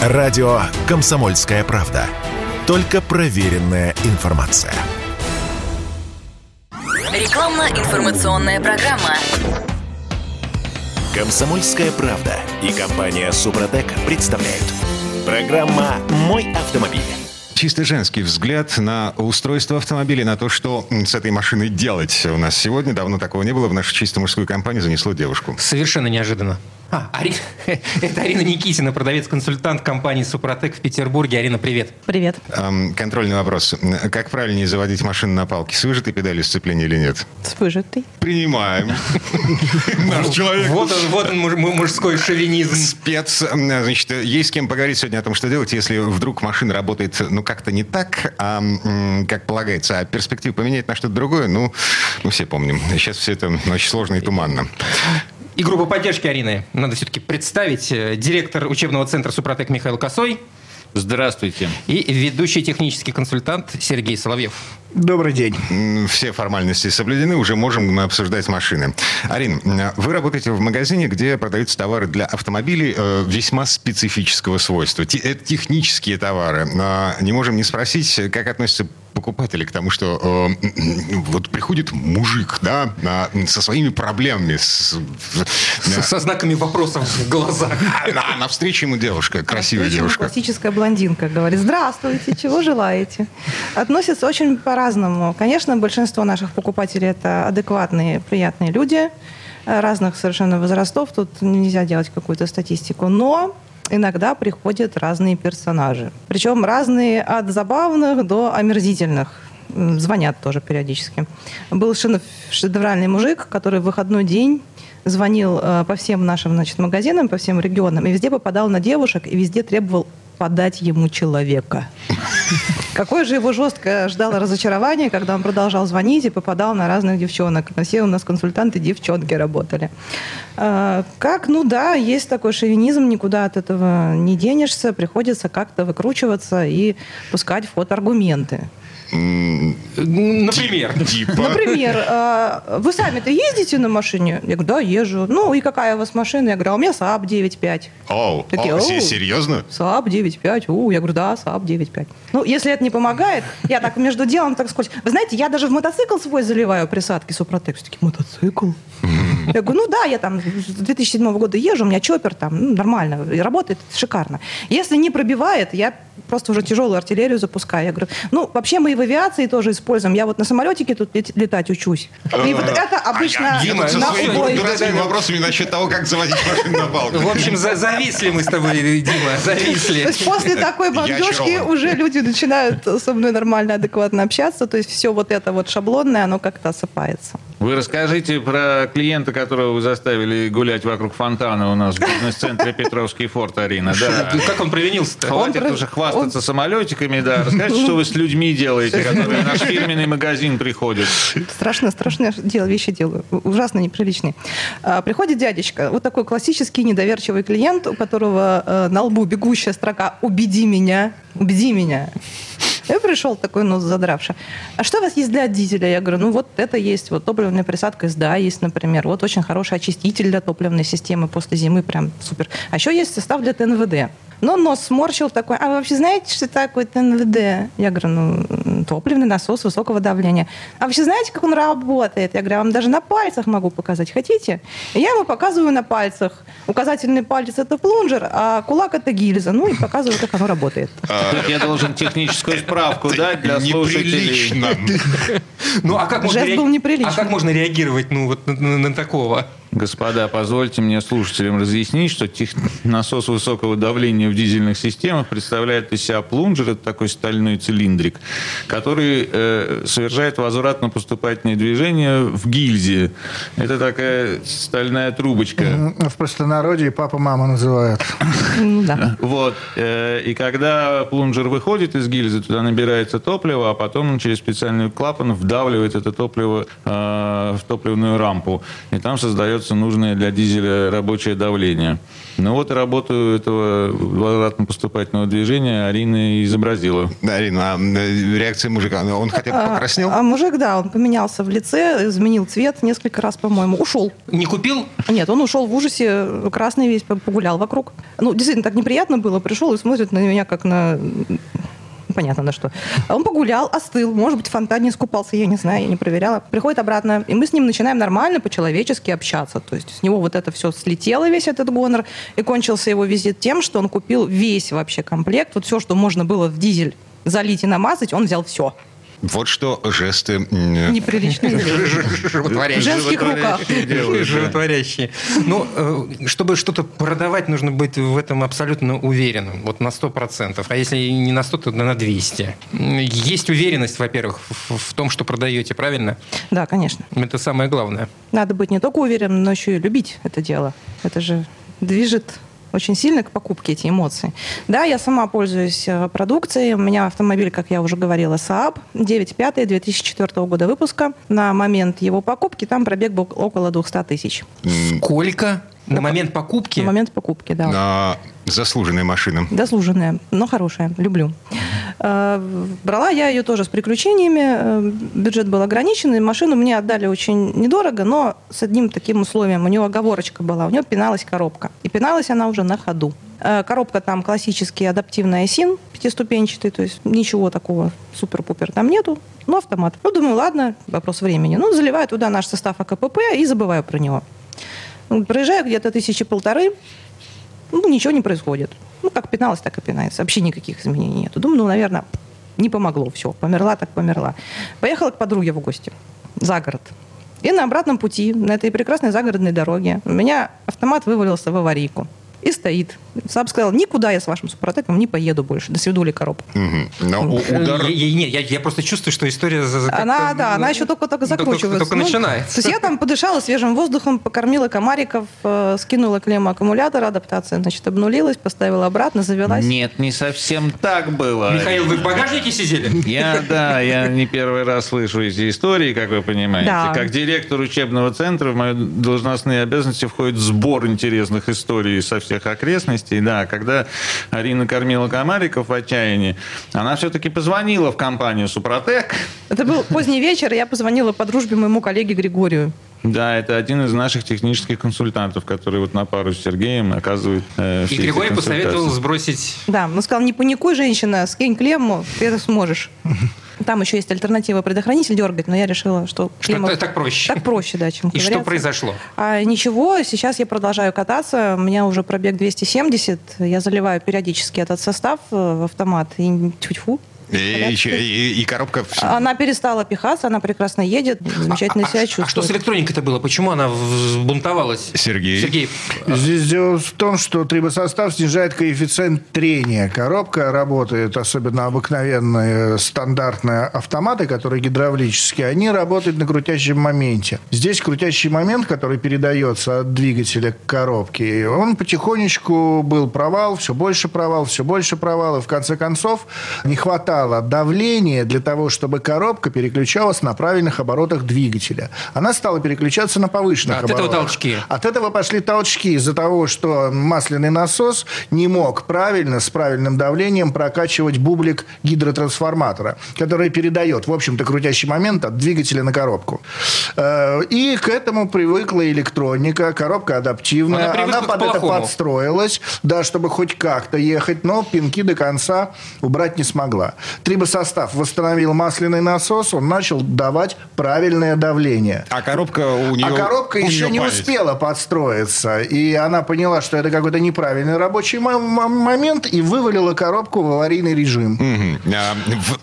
Радио «Комсомольская правда». Только проверенная информация. Рекламно-информационная программа. «Комсомольская правда» и компания «Супротек» представляют. Программа «Мой автомобиль». Чисто женский взгляд на устройство автомобиля, на то, что с этой машиной делать у нас сегодня. Давно такого не было. В нашу чисто мужскую компанию занесло девушку. Совершенно неожиданно. А, Ари... это Арина Никитина, продавец-консультант компании «Супротек» в Петербурге. Арина, привет. Привет. Эм, контрольный вопрос. Как правильнее заводить машину на палке? С выжатой педалью сцепления или нет? С выжатой. Принимаем. Наш человек. Вот он, вот он мужской шовинизм. Спец. Значит, есть с кем поговорить сегодня о том, что делать, если вдруг машина работает, ну, как-то не так, а, как полагается, а перспективу поменять на что-то другое, ну, мы все помним. Сейчас все это очень сложно и туманно. И группа поддержки Арины надо все-таки представить. Э, директор учебного центра «Супротек» Михаил Косой. Здравствуйте. И ведущий технический консультант Сергей Соловьев. Добрый день. Все формальности соблюдены, уже можем обсуждать машины. Арин, вы работаете в магазине, где продаются товары для автомобилей э, весьма специфического свойства. Это технические товары. Не можем не спросить, как относятся покупатели к тому, что э, вот приходит мужик, да, со своими проблемами. С, со, со знаками вопросов в глазах. На, навстречу ему девушка, красивая девушка. Классическая блондинка говорит, здравствуйте, чего желаете? Относится очень по-разному. Конечно, большинство наших покупателей это адекватные, приятные люди разных совершенно возрастов. Тут нельзя делать какую-то статистику. Но иногда приходят разные персонажи. Причем разные от забавных до омерзительных. Звонят тоже периодически. Был шедевральный мужик, который в выходной день звонил э, по всем нашим значит, магазинам, по всем регионам, и везде попадал на девушек, и везде требовал подать ему человека. Какое же его жесткое ждало разочарование, когда он продолжал звонить и попадал на разных девчонок. На все у нас консультанты девчонки работали. А, как? Ну да, есть такой шовинизм, никуда от этого не денешься, приходится как-то выкручиваться и пускать в ход аргументы. Например. Типа. Например, а, вы сами-то ездите на машине? Я говорю, да, езжу. Ну, и какая у вас машина? Я говорю, а у меня Saab 9.5. Оу, Такие, о, серьезно? Saab 9.5. У, я говорю, да, Saab 9.5. Ну, если это не помогает, я так между делом так скользь. Вы знаете, я даже в мотоцикл свой заливаю присадки Супротек. Все таки мотоцикл? Я говорю, ну да, я там с 2007 года езжу, у меня чоппер там, ну, нормально, и работает шикарно. Если не пробивает, я просто уже тяжелую артиллерию запускаю. Я говорю, ну, вообще мы и в авиации тоже используем. Я вот на самолетике тут летать учусь. И вот это обычно а Дима, на убой. дурацкими вопросами насчет того, как заводить машину на балку. В общем, зависли мы с тобой, Дима, зависли. То есть после такой бомбежки уже люди начинают со мной нормально, адекватно общаться. То есть все вот это вот шаблонное, оно как-то осыпается. Вы расскажите про клиента, которого вы заставили гулять вокруг фонтана у нас в бизнес-центре Петровский форт, Арина. Да. Как он провинился-то? Хватит он уже хвастаться он... самолетиками, да. Расскажите, что вы с людьми делаете, которые в наш фирменный магазин приходят. Страшно, страшное дело, вещи делаю. Ужасно неприличные. А, приходит дядечка, вот такой классический недоверчивый клиент, у которого э, на лбу бегущая строка «Убеди меня, убеди меня». И пришел такой нос задравший. А что у вас есть для дизеля? Я говорю, ну вот это есть, вот топливная присадка СДА есть, например. Вот очень хороший очиститель для топливной системы после зимы, прям супер. А еще есть состав для ТНВД. Но нос сморщил такой, а вы вообще знаете, что такое ТНВД? Я говорю, ну, топливный насос высокого давления. А вообще знаете, как он работает? Я говорю, я вам даже на пальцах могу показать. Хотите? И я ему показываю на пальцах. Указательный палец – это плунжер, а кулак – это гильза. Ну и показываю, как оно работает. Тут я должен техническую справку дать для слушателей. Ну, а как Жест был неприличный. А как можно реагировать ну, вот на такого? Господа, позвольте мне слушателям разъяснить, что тех... насос высокого давления в дизельных системах представляет из себя плунжер, это такой стальной цилиндрик, который э, совершает возвратно-поступательные движения в гильзе. Это такая стальная трубочка. В простонародье папа-мама называют. Ну. Вот. Э, и когда плунжер выходит из гильзы, туда набирается топливо, а потом через специальный клапан вдавливает это топливо э, в топливную рампу. И там создается нужное для дизеля рабочее давление. Ну вот работу этого возвратно-поступательного движения Арина изобразила. Да, Арина, а э, реакция мужика, он хотя бы покраснел? А, а мужик, да, он поменялся в лице, изменил цвет несколько раз, по-моему, ушел. Не купил? Нет, он ушел в ужасе, красный весь, погулял вокруг. Ну, действительно, так неприятно было, пришел и смотрит на меня, как на понятно на что. Он погулял, остыл, может быть, в фонтане искупался, я не знаю, я не проверяла. Приходит обратно, и мы с ним начинаем нормально, по-человечески общаться. То есть с него вот это все слетело, весь этот гонор, и кончился его визит тем, что он купил весь вообще комплект, вот все, что можно было в дизель залить и намазать, он взял все. Вот что жесты... Неприличные. Животворящие. Женских руках. Животворящие. Ну, э, чтобы что-то продавать, нужно быть в этом абсолютно уверенным. Вот на 100%. А если не на 100, то на 200. Есть уверенность, во-первых, в том, что продаете, правильно? Да, конечно. Это самое главное. Надо быть не только уверенным, но еще и любить это дело. Это же движет очень сильно к покупке эти эмоции. Да, я сама пользуюсь э, продукцией. У меня автомобиль, как я уже говорила, Saab 9.5 2004 года выпуска. На момент его покупки там пробег был около 200 тысяч. Сколько? На момент покупки? На момент покупки, да. На заслуженная машина. Заслуженная, но хорошая. Люблю. Э, брала я ее тоже с приключениями. Э, бюджет был ограниченный. Машину мне отдали очень недорого, но с одним таким условием. У нее оговорочка была. У нее пиналась коробка. И пиналась она уже на ходу. Э, коробка там классический адаптивный СИН пятиступенчатый, то есть ничего такого супер-пупер там нету, но автомат. Ну, думаю, ладно, вопрос времени. Ну, заливаю туда наш состав АКПП и забываю про него. Проезжаю где-то тысячи полторы, ну, ничего не происходит. Ну, как пиналась, так и пинается. Вообще никаких изменений нету. Думаю, ну, наверное, не помогло. Все, померла, так померла. Поехала к подруге в гости за город. И на обратном пути, на этой прекрасной загородной дороге, у меня автомат вывалился в аварийку и стоит. Саб сказал, никуда я с вашим супротеком не поеду больше. До свидули. Но удар... Нет, я, я просто чувствую, что история... Она, да, она еще только-только закручивается. Только, только Ну, начинается. То есть я там подышала свежим воздухом, покормила комариков, э, скинула клемму аккумулятора, адаптация, значит, обнулилась, поставила обратно, завелась. Нет, не совсем так было. Михаил, вы в багажнике сидели? Я, да, я не первый раз слышу эти истории, как вы понимаете. Да. Как директор учебного центра в мои должностные обязанности входит сбор интересных историй со всех окрестностей. Да, когда Арина кормила комариков в отчаянии, она все-таки позвонила в компанию «Супротек». Это был поздний вечер, и я позвонила по дружбе моему коллеге Григорию. Да, это один из наших технических консультантов, который вот на пару с Сергеем оказывает э, все И Григорий посоветовал сбросить... Да, он сказал, не паникуй, женщина, скинь клемму, ты это сможешь. Там еще есть альтернатива предохранитель дергать, но я решила, что Что клемма- так- проще. Так проще, да, чем И что произошло? А, ничего, сейчас я продолжаю кататься. У меня уже пробег 270. Я заливаю периодически этот состав э, в автомат. И тьфу И, и- и коробка... Она перестала пихаться, она прекрасно едет, замечательно себя чувствует. А что с электроникой-то было? Почему она взбунтовалась? Сергей. Сергей, Здесь дело в том, что трибосостав снижает коэффициент трения. Коробка работает, особенно обыкновенные стандартные автоматы, которые гидравлические, они работают на крутящем моменте. Здесь крутящий момент, который передается от двигателя к коробке, он потихонечку был провал, все больше провал, все больше провал, и в конце концов не хватало давления для того, чтобы коробка переключалась на правильных оборотах двигателя. Она стала переключаться на повышенных От этого оборотах. толчки. От этого пошли толчки из-за того, что масляный насос не мог правильно, с правильным давлением прокачивать бублик гидротрансформатора, который передает, в общем-то, крутящий момент от двигателя на коробку. Э, И к этому привыкла электроника, коробка адаптивная. Она к под это подстроилась, да, чтобы хоть как-то ехать, но пинки до конца убрать не смогла. Трибосостав восстановил масляный насос, он начал давать правильное давление. А коробка у нее... А коробка у еще не память. успела подстроиться. И она поняла, что это какой-то неправильный рабочий мо- мо- момент и вывалила коробку в аварийный режим. Мгм. А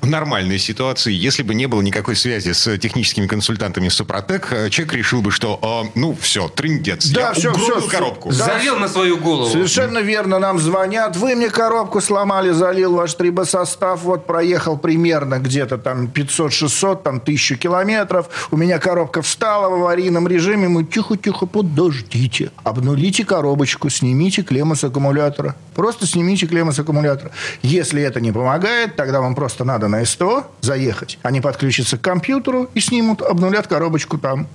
В нормальной ситуации, если бы не было никакой связи с техническими консультантами Супротек, э, человек решил бы, что, э, ну, все, трындец, Да, я угробил всё, коробку. Да. залил на свою голову. Совершенно верно, нам звонят. Вы мне коробку сломали, залил ваш трибосостав. Вот проехал примерно где-то там 500-600, там 1000 километров. У меня коробка встала в аварийном режиме. Мы тихо-тихо, подождите. Обнулите коробочку, снимите клемму с аккумулятора. Просто снимите клемму с аккумулятора. Если это не помогает, тогда вам просто надо на СТО заехать. Они подключатся к компьютеру и снимут, обнулят коробочку там.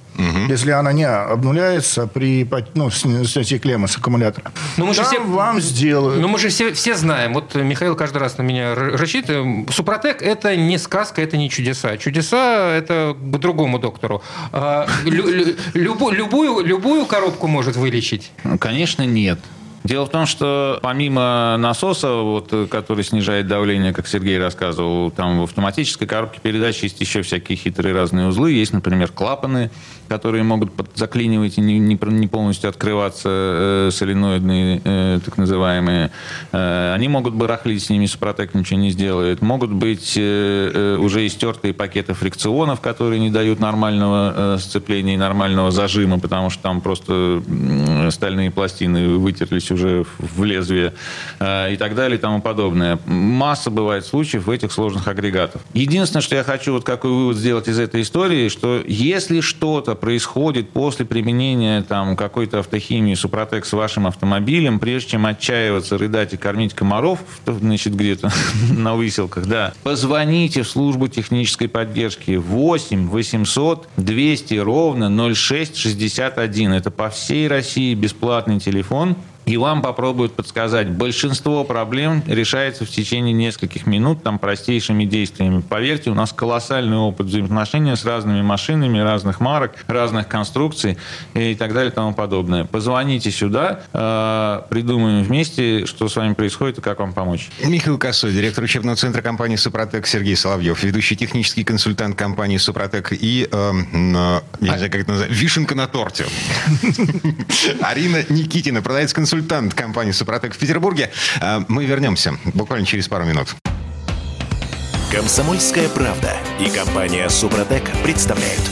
Если она не обнуляется при ну, снятии клеммы с аккумулятора. Ну, мы же Там все- вам сделают. Ну, мы же все, все знаем. Вот Михаил каждый раз на меня рычит. Супротек – это не сказка, это не чудеса. Чудеса – это к другому доктору. А, лю- лю- любу- любую, любую коробку может вылечить. Конечно, нет. Дело в том, что помимо насоса, вот, э, который снижает давление, как Сергей рассказывал, там в автоматической коробке передач есть еще всякие хитрые разные узлы. Есть, например, клапаны, которые могут заклинивать и не, не полностью открываться, э, соленоидные, э, так называемые. Э, они могут барахлить, с ними Супротек ничего не сделает. Могут быть э, э, уже истертые пакеты фрикционов, которые не дают нормального э, сцепления и нормального зажима, потому что там просто м, стальные пластины вытерлись уже в- лезвие э, и так далее и тому подобное. Масса бывает случаев в этих сложных агрегатах. Единственное, что я хочу вот какой вывод сделать из этой истории, что если что-то происходит после применения там какой-то автохимии Супротек с вашим автомобилем, прежде чем отчаиваться, рыдать и кормить комаров, значит, где-то на выселках, да, позвоните в службу технической поддержки 8 800 200 ровно 0661. Это по всей России бесплатный телефон. И вам попробуют подсказать. Большинство проблем решается в течение нескольких минут там простейшими действиями. Поверьте, у нас колоссальный опыт взаимоотношения с разными машинами разных марок, разных конструкций и так далее и тому подобное. Позвоните сюда, э, придумаем вместе, что с вами происходит и как вам помочь. Михаил Косой, директор учебного центра компании «Супротек», Сергей Соловьев, ведущий технический консультант компании «Супротек» и, эм, э, я не знаю, как это называется, вишенка на торте. Арина Никитина, продавец-консультант компании «Супротек» в Петербурге. Э, Мы вернемся буквально через пару минут. Комсомольская правда и компания Супротек представляют.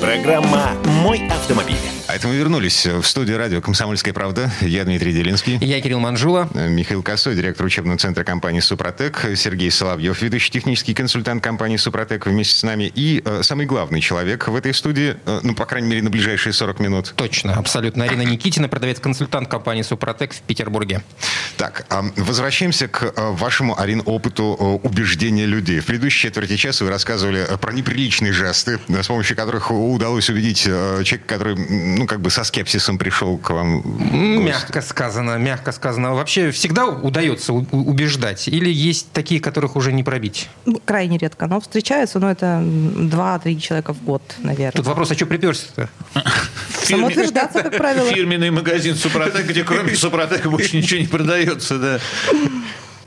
Программа «Мой автомобиль». А это мы вернулись в студию радио «Комсомольская правда». Я Дмитрий Делинский. Я Кирилл Манжула. Михаил Косой, директор учебного центра компании «Супротек», Сергей Соловьев, ведущий технический консультант компании «Супротек» вместе с нами и э, самый главный человек в этой студии, э, ну, по крайней мере, на ближайшие 40 минут. Точно, абсолютно. Арина Никитина, продавец-консультант компании «Супротек» в Петербурге. Так, а, возвращаемся к э, вашему, Арин, опыту э, убеждения людей. В предыдущей четверти часа вы рассказывали э, про неприличные жесты, э, с помощью которых удалось убедить э, человека, который, ну, как бы со скепсисом пришел к вам. Мягко сказано, мягко сказано. Вообще всегда удается убеждать? Или есть такие, которых уже не пробить? Ну, Крайне редко, но встречаются, но это м, 2-3 человека в год, наверное. Тут вопрос, а что приперся-то? Самоутверждаться, как правило. Фирменный магазин Супротек, где кроме Супротека больше ничего не продается, да.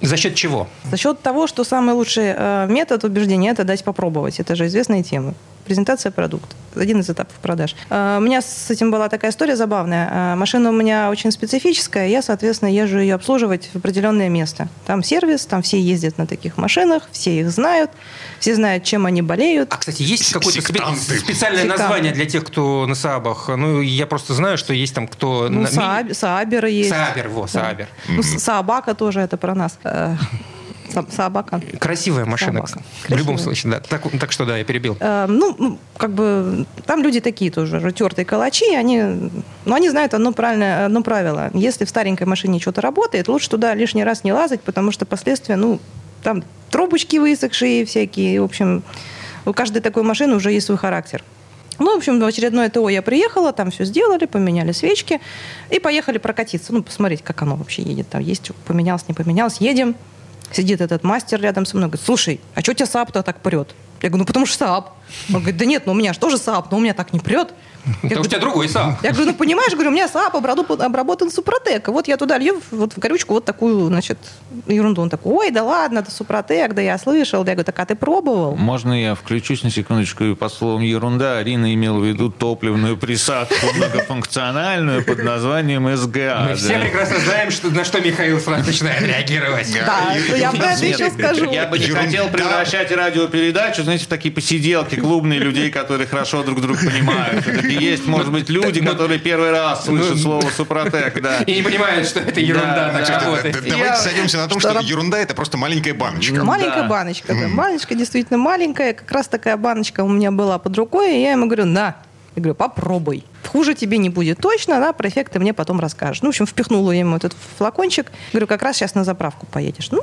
За счет чего? За счет того, что самый лучший э, метод убеждения – это дать попробовать. Это же известная тема. Презентация продукта. Один из этапов продаж. Э, У меня с этим была такая история забавная. Э, Машина у меня очень специфическая. Я, соответственно, езжу ее обслуживать в определенное место. Там сервис, там все ездят на таких машинах, все их знают, все знают, чем они болеют. А, кстати, есть какое-то специальное Сектанты. название для тех, кто на Саабах? Ну, я просто знаю, что есть там кто... Ну, на- Сааб- Сааберы есть. Саабер, во, Саабер. Ну, С- Саабака тоже это про нас. Саабака. Красивая машина. Собака. В любом Красивая. случае, да. Так, так что, да, я перебил. Э, Ну, ну, как бы там люди такие тоже, тертые калачи, они, ну, они знают одно, правильное, одно правило. Если в старенькой машине что-то работает, лучше туда лишний раз не лазать, потому что последствия, ну, там трубочки высохшие всякие, в общем, у каждой такой машины уже есть свой характер. Ну, в общем, в очередное ТО я приехала, там все сделали, поменяли свечки и поехали прокатиться, ну, посмотреть, как оно вообще едет. Там есть, поменялось, не поменялось, едем. Сидит этот мастер рядом со мной, говорит, слушай, а что тебя Сааб-то так прет? Я говорю, ну потому что Сааб. Он говорит, да нет, ну у меня же тоже Сааб, но у меня так не прет. Потому что у тебя другой Сааб. я говорю, ну понимаешь, говорю, у меня Сааб обработан, Супротек. Вот я туда лью вот в горючку вот такую, значит, ерунду. Он такой, ой, да ладно, это Супротек, да я слышал. Я говорю, так а ты пробовал? Можно я включусь на секундочку и под словом ерунда? Арина имела в виду топливную присадку многофункциональную под названием СГА. Мы все да. прекрасно знаем, что, на что Михаил сразу начинает реагировать. Да, я про это еще скажу. Я бы не хотел превращать радиопередачу, знаете, в такие посиделки клубные людей, которые хорошо друг друга понимают. Есть, может быть, люди, которые первый раз слышат слово Супротек, да. И не понимают, что это ерунда так работает. Давайте Я- сойдемся на том, что ерунда это просто маленькая баночка. Маленькая Да. баночка, да. Баночка действительно маленькая. Как раз такая баночка у меня была под рукой. И я ему говорю, на. Я говорю, попробуй. Хуже тебе не будет точно, да, про эффекты мне потом расскажешь. Ну, в общем, впихнула ему этот флакончик. Говорю, как раз сейчас на заправку поедешь. Ну,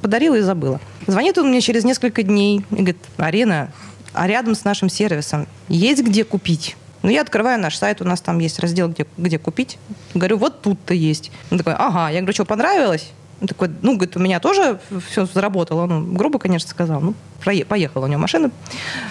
подарила и забыла. Звонит он мне через несколько дней и говорит, Арина, а рядом с нашим сервисом есть где купить? Ну, я открываю наш сайт, у нас там есть раздел, где, где купить. Говорю, вот тут-то есть. Он такой, ага. Я говорю, что, понравилось? Он такой, ну, говорит, у меня тоже все заработало. Ну, грубо, конечно, сказал. Ну, поехала у него машина.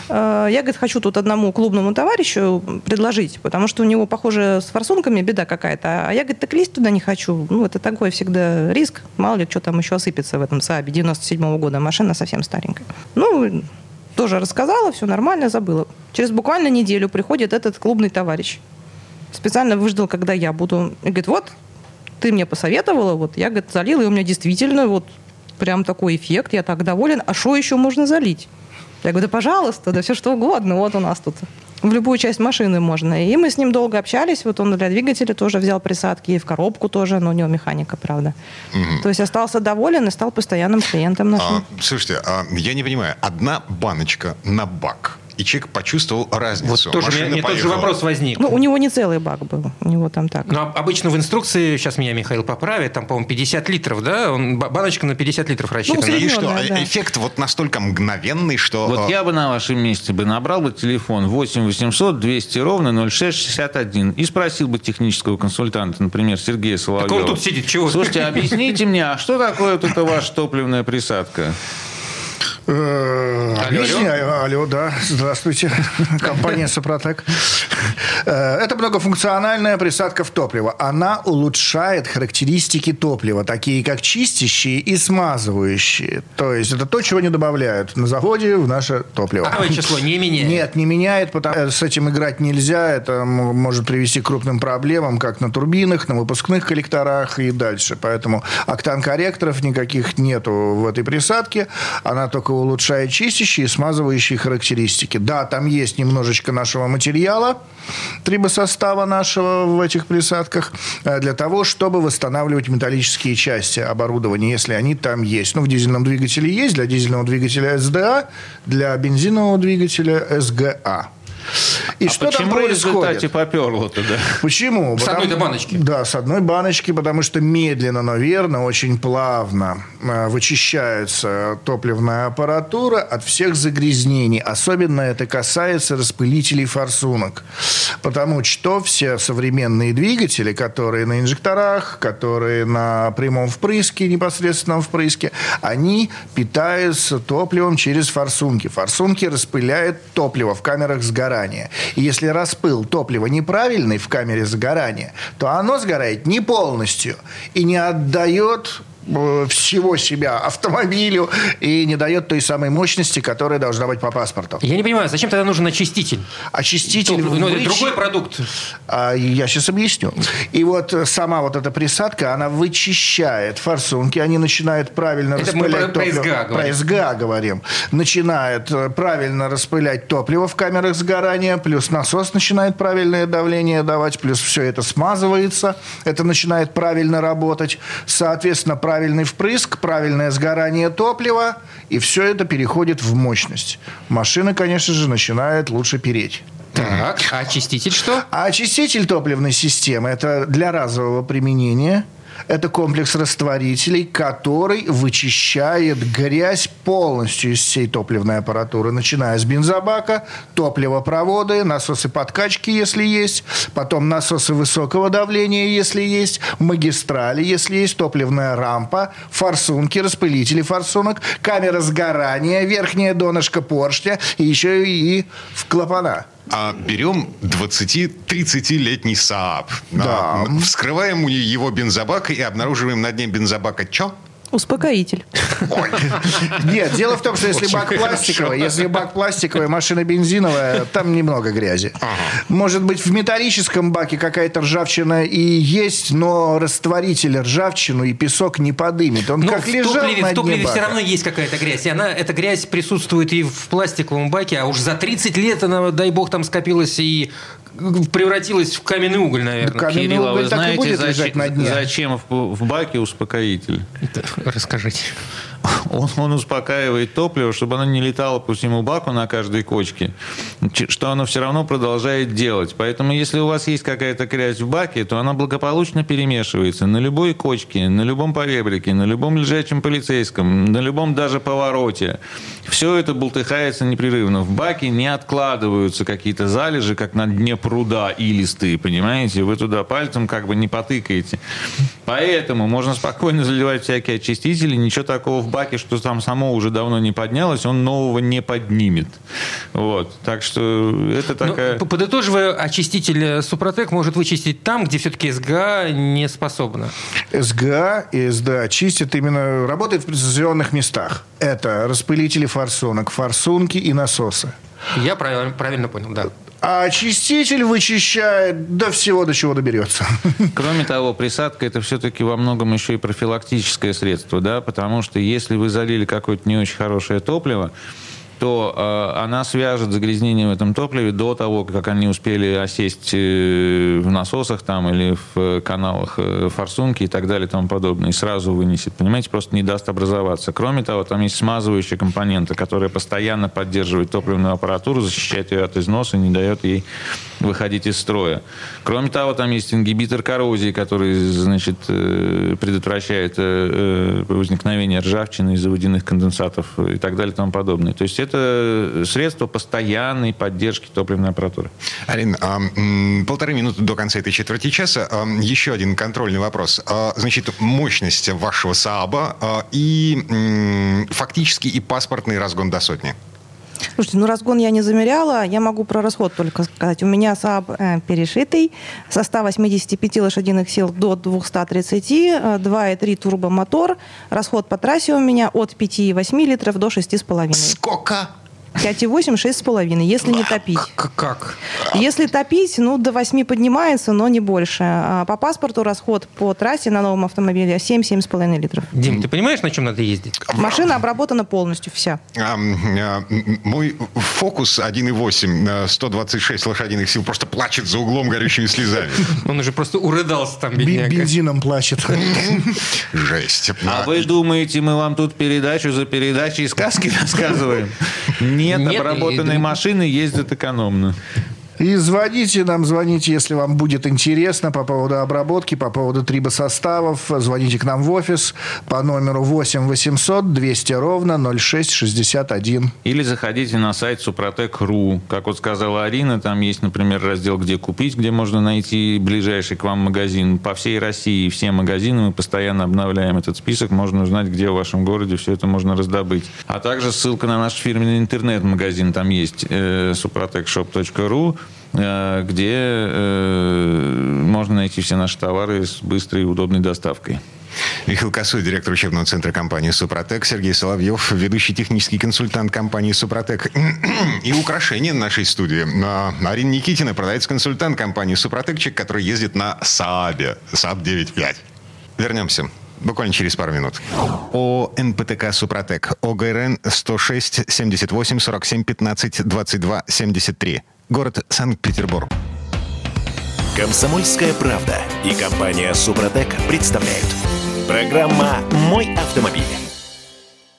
Э, Я, говорит, хочу тут одному клубному товарищу предложить, потому что у него, похоже, с форсунками беда какая-то. А я, говорит, так лезть туда не хочу. Ну, это такой всегда риск. Мало ли, что там еще осыпется в этом Саабе 97 года. Машина совсем старенькая. Ну, тоже рассказала, все нормально, забыла. Через буквально неделю приходит этот клубный товарищ. Специально выждал, когда я буду. И говорит, вот, ты мне посоветовала, вот я, говорит, залила, и у меня действительно вот прям такой эффект, я так доволен. А что еще можно залить? Я говорю, да пожалуйста, да все что угодно, вот у нас тут в любую часть машины можно. И мы с ним долго общались, вот он для двигателя тоже взял присадки, и в коробку тоже, но у него механика, правда. То есть остался доволен и стал постоянным клиентом нашим. А, слушайте, а, я не понимаю, одна баночка на бак, и человек почувствовал разницу. Вот тоже Машина мне, мне тот же вопрос возник. Ну, у него не целый бак был, у него там так. Ну, а- обычно в инструкции, сейчас меня Михаил поправит, там, по-моему, 50 литров, да? Он, ба- баночка на 50 литров рассчитана. Ну, И что, Определенная, да. эффект вот настолько мгновенный, что... Вот а, я бы на вашем месте бы набрал бы телефон 8 800 200 ровно 0661 и спросил бы технического консультанта, например, Сергея Соловьева. он тут сидит, чего? Слушайте, объясните мне, а что такое вот эта ваша топливная присадка? Э, Алло, Объясняю. Алло, да. Здравствуйте. Компания Супротек. Э, Это многофункциональная присадка в топливо. Она улучшает характеристики топлива, такие как чистящие и смазывающие. То есть это то, чего не добавляют на заводе в наше топливо. Какое число не меняет? Нет, не меняет, потому с этим играть нельзя. Это может привести к крупным проблемам, как на турбинах, на выпускных коллекторах и дальше. Поэтому октан-корректоров никаких нету в этой присадке. Она только улучшает чистящие и смазывающие характеристики. Да, там есть немножечко нашего материала, трибосостава нашего в этих присадках, э, для того, чтобы восстанавливать металлические части оборудования, если они там есть. Ну, в дизельном двигателе есть, для дизельного двигателя СДА, для бензинового двигателя СГА. И а что почему там в результате происходит? поперло-то, да? Почему? С Потому- одной-то баночки. Да, с одной баночки, потому что медленно, но верно, очень плавно э, вычищается топливная аппаратура от всех загрязнений. Особенно это касается распылителей форсунок. Потому что все современные двигатели, которые на инжекторах, которые на прямом впрыске, непосредственном впрыске, они питаются топливом через форсунки. Форсунки распыляют топливо в камерах сгорания. И если распыл топлива неправильный в камере сгорания, то оно сгорает не полностью и не отдает всего себя автомобилю и не дает той самой мощности, которая должна быть по паспорту. Я не понимаю, зачем тогда нужен очиститель? Очиститель... Ну, это вычи- другой продукт. А, Я сейчас объясню. И вот э, сама вот эта присадка, она вычищает форсунки, они начинают правильно Это распылять про- про топливо. СГА говорим. Про СГА говорим. Начинает э, правильно распылять топливо в камерах сгорания, плюс насос начинает правильное давление давать, плюс все это смазывается, это начинает правильно работать. Соответственно, правильный впрыск, правильное сгорание топлива, и все это переходит в мощность. Машина, конечно же, начинает лучше переть. Так, а очиститель что? А очиститель топливной системы – это для разового применения. Это комплекс растворителей, который вычищает грязь полностью из всей топливной аппаратуры, начиная с бензобака, топливопроводы, насосы подкачки, если есть, потом насосы высокого давления, если есть, магистрали, если есть, топливная рампа, форсунки, распылители форсунок, камера сгорания, верхняя донышко поршня и еще и в клапана. А берем 20-30-летний Saab. Да. А, Вскрываем его бензобак и обнаруживаем на дне бензобака что? Успокоитель. Ой, Нет, дело в том, что если Очень бак хорошо. пластиковый, если бак пластиковый, машина бензиновая, там немного грязи. Может быть, в металлическом баке какая-то ржавчина и есть, но растворитель ржавчину и песок не подымет. Он Ну, как в лежал топливе, на в топливе все равно есть какая-то грязь. И она, эта грязь присутствует и в пластиковом баке, а уж за 30 лет она, дай бог, там скопилась и превратилась в каменный уголь, наверное. Каменный Кирилл, а уголь вы так и знаете, будет зачем, лежать на дне. зачем в, в баке успокоитель? Расскажите. он, он успокаивает топливо, чтобы оно не летало по всему баку на каждой кочке, что оно все равно продолжает делать. Поэтому, если у вас есть какая-то грязь в баке, то она благополучно перемешивается на любой кочке, на любом поребрике, на любом лежачем полицейском, на любом даже повороте. Все это бултыхается непрерывно. В баке не откладываются какие-то залежи, как на дне пруда илистые, понимаете? Вы туда пальцем как бы не потыкаете. Поэтому можно спокойно заливать всякие очистители, ничего такого в баке, что там само уже давно не поднялось, он нового не поднимет. Вот. Так что это Ну, такая... п- подытоживая, очиститель Супротек может вычистить там, где все-таки СГА не способна. СГА и СДА чистят именно, работает в прецизионных местах. Это распылители форсунок, форсунки и насосы. Я правильно, правильно понял, да. А очиститель вычищает до всего, до чего доберется. Кроме того, присадка это все-таки во многом еще и профилактическое средство, да, потому что если вы залили какое-то не очень хорошее топливо, то э, она свяжет загрязнение в этом топливе до того, как они успели осесть э, в насосах там или в каналах э, форсунки и так далее и тому подобное, и сразу вынесет. Понимаете, просто не даст образоваться. Кроме того, там есть смазывающая компонента, которая постоянно поддерживает топливную аппаратуру, защищает ее от износа, не дает ей выходить из строя. Кроме того, там есть ингибитор коррозии, который, значит, э, предотвращает э, э, возникновение ржавчины из-за водяных конденсатов и так далее и тому подобное. То есть это средство постоянной поддержки топливной аппаратуры. Арин, а, полторы минуты до конца этой четверти часа. А, Еще один контрольный вопрос. А, Значит, мощность вашего Сааба и фактически и паспортный разгон до сотни. Слушайте, ну разгон я не замеряла, я могу про расход только сказать. У меня Saab э, перешитый со 185 лошадиных сил до 230, э, 2,3 турбомотор. Расход по трассе у меня от 5,8 литров до 6,5. Сколько? 5,8, 6,5, если не топить. К- Как? Если топить, ну, до 8 поднимается, но не больше. А По паспорту расход по трассе на новом автомобиле 7-7,5 литров. Дим, ты понимаешь, на чем надо ездить? Машина обработана полностью, вся. А, а, Мой фокус 1,8, э, 126 лошадиных сил просто плачет за углом горючими слезами. Он уже просто урыдался там, бедняга. Бензином плачет. Жесть. А вы думаете, мы вам тут передачу за передачей сказки рассказываем? Нет, Нет, обработанные и- машины ездят экономно. И звоните нам, звоните, если вам будет интересно по поводу обработки, по поводу трибосоставов. Звоните к нам в офис по номеру 8 800 200 ровно 0661. Или заходите на сайт супротек.ру. Как вот сказала Арина, там есть, например, раздел «Где купить», где можно найти ближайший к вам магазин. По всей России все магазины мы постоянно обновляем этот список. Можно узнать, где в вашем городе все это можно раздобыть. А также ссылка на наш фирменный интернет-магазин там есть э, suprotecshop.ru где э, можно найти все наши товары с быстрой и удобной доставкой. Михаил Косой, директор учебного центра компании «Супротек», Сергей Соловьев, ведущий технический консультант компании «Супротек». И украшение нашей студии. А, Арина Никитина, продавец-консультант компании «Супротекчик», который ездит на Саабе, Сааб 9.5. Вернемся. Буквально через пару минут. О НПТК «Супротек». ОГРН 106 78 47 15 22 73. Город Санкт-Петербург. Комсомольская правда и компания Супротек представляют. Программа «Мой автомобиль».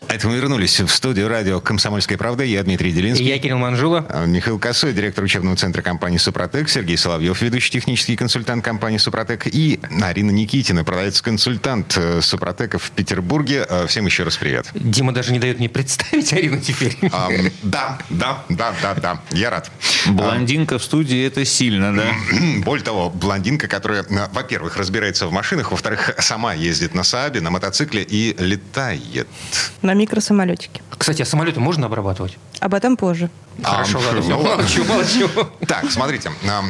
А Это мы вернулись в студию радио «Комсомольская правда». Я Дмитрий Делинский. Я Кирилл Манжула. А, Михаил Косой, директор учебного центра компании «Супротек», Сергей Соловьев, ведущий технический консультант компании «Супротек», и Арина Никитина, продавец-консультант э, «Супротека» в Петербурге. Э, Всем еще раз привет. Дима даже не дает мне представить Арину теперь. Ам, Да, да, да, да, да, я рад. Блондинка в студии – это сильно, да? Более того, блондинка, которая, э, во-первых, разбирается в машинах, во-вторых, сама ездит на Саабе, на мотоцикле и летает. На микросамолетике. Кстати, а самолеты можно обрабатывать? Об этом позже. Хорошо, А, ладно, все, ну молчу, молчу. Так, смотрите, а,